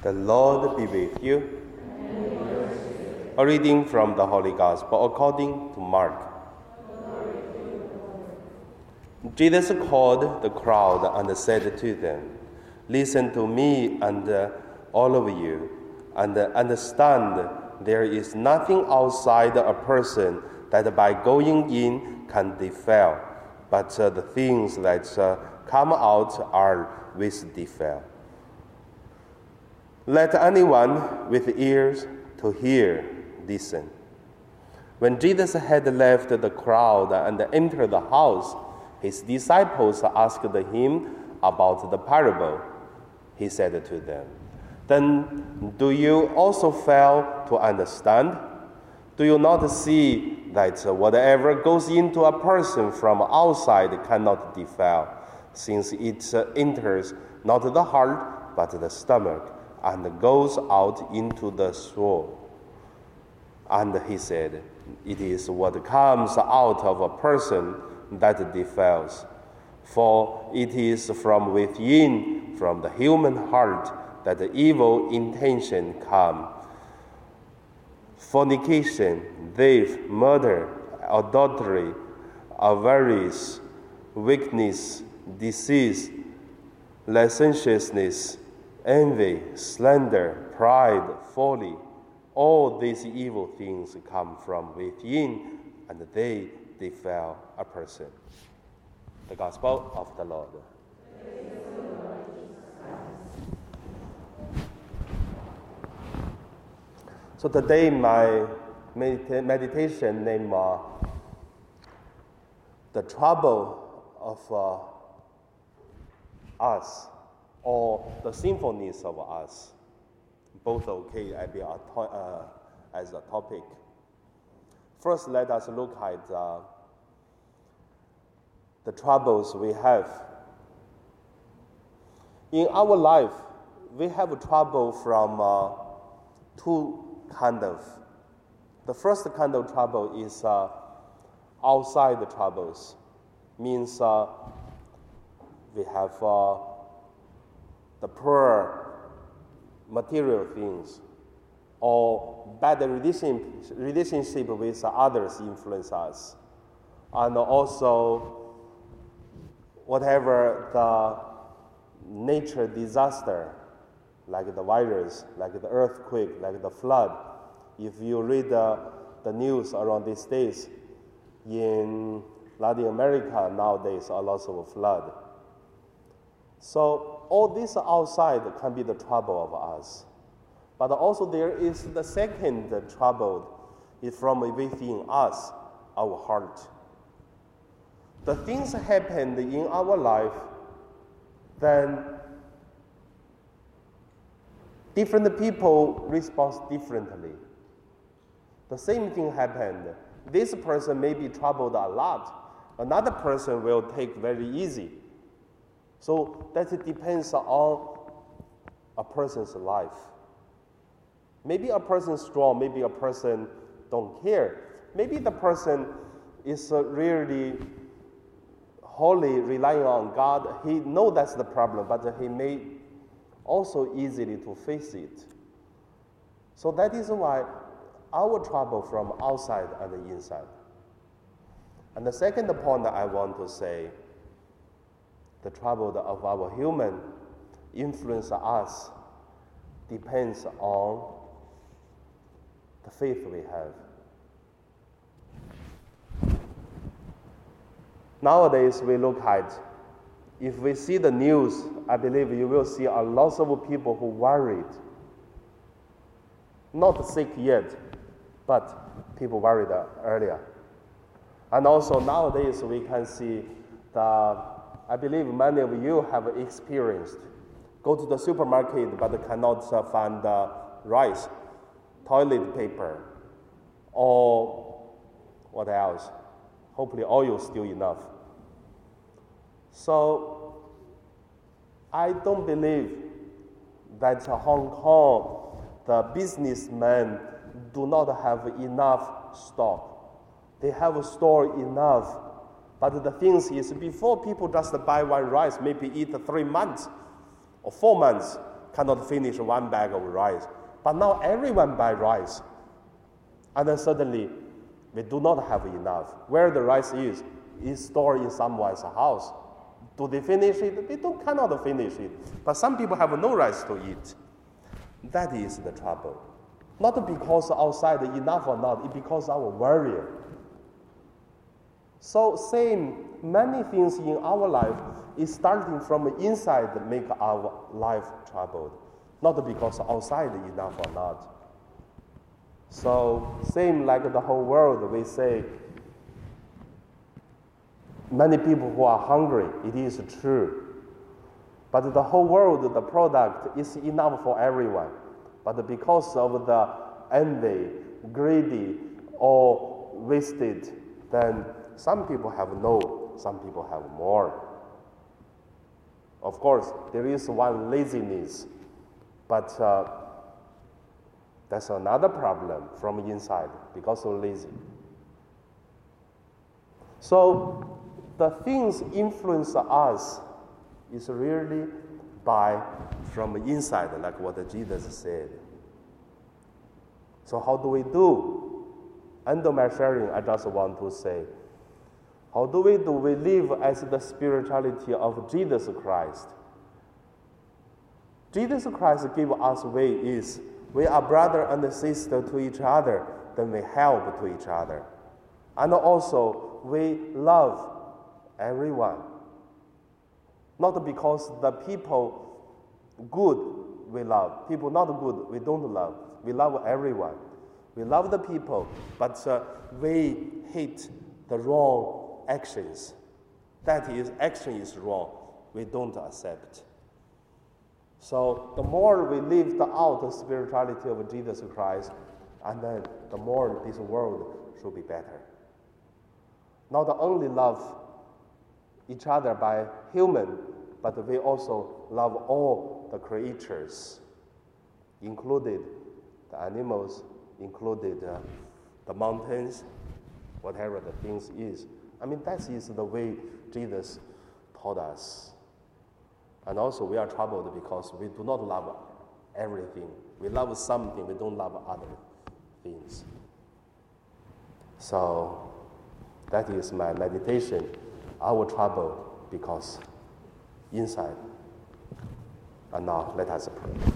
The Lord be with you. A reading from the Holy Gospel according to Mark. Jesus called the crowd and said to them, Listen to me and uh, all of you, and uh, understand there is nothing outside a person that by going in can defile, but uh, the things that come out are with defile. Let anyone with ears to hear listen. When Jesus had left the crowd and entered the house, his disciples asked him about the parable. He said to them, Then do you also fail to understand? Do you not see that whatever goes into a person from outside cannot defile, since it enters not the heart but the stomach? And goes out into the soul. And he said, It is what comes out of a person that defiles. For it is from within, from the human heart, that the evil intention come. Fornication, theft, murder, adultery, avarice, weakness, disease, licentiousness, envy, slander, pride, folly. All these evil things come from within and they defile a person. The Gospel of the Lord. So today my medita- meditation name uh, the trouble of uh, us or the symphonies of us. Both okay uh, as a topic. First, let us look at uh, the troubles we have. In our life, we have trouble from uh, two kind of. The first kind of trouble is uh, outside troubles, means uh, we have uh, the poor material things or bad relationship with others influence us. And also, whatever the nature disaster, like the virus, like the earthquake, like the flood, if you read the, the news around these days, in Latin America nowadays, a lot of flood. So all this outside can be the trouble of us. But also there is the second trouble is from within us, our heart. The things happened in our life, then different people respond differently. The same thing happened. This person may be troubled a lot. Another person will take very easy. So that it depends on a person's life. Maybe a person strong, maybe a person don't care. Maybe the person is uh, really wholly relying on God. He know that's the problem, but he may also easily to face it. So that is why our trouble from outside and the inside. And the second point that I want to say the trouble of our human influence us depends on the faith we have. Nowadays, we look at, if we see the news, I believe you will see a lot of people who worried. Not sick yet, but people worried earlier. And also nowadays, we can see the I believe many of you have experienced. Go to the supermarket but cannot find rice, toilet paper, or what else? Hopefully, oil still enough. So, I don't believe that Hong Kong, the businessmen do not have enough stock. They have stored enough but the thing is, before people just buy one rice, maybe eat three months or four months, cannot finish one bag of rice. But now everyone buy rice. And then suddenly we do not have enough. Where the rice is, is stored in someone's house. Do they finish it? They don't cannot finish it. But some people have no rice to eat. That is the trouble. Not because outside enough or not, it's because our worry. So same many things in our life is starting from inside make our life troubled, not because outside enough or not. So same like the whole world, we say many people who are hungry, it is true. But the whole world, the product is enough for everyone. But because of the envy, greedy, or wasted, then some people have no, some people have more. Of course, there is one laziness, but uh, that's another problem from inside because of lazy. So the things influence us is really by from inside, like what Jesus said. So how do we do? Of my sharing, I just want to say, how do we do? We live as the spirituality of Jesus Christ. Jesus Christ gave us way is we are brother and sister to each other, then we help to each other. And also we love everyone. Not because the people good we love, people not good we don't love. We love everyone. We love the people, but uh, we hate the wrong actions. That is, action is wrong. We don't accept. So the more we live out the spirituality of Jesus Christ, and then the more this world should be better. Not only love each other by human, but we also love all the creatures, included the animals, included uh, the mountains, whatever the things is. I mean, that is the way Jesus taught us. And also, we are troubled because we do not love everything. We love something, we don't love other things. So, that is my meditation. Our trouble because inside. And now, let us pray.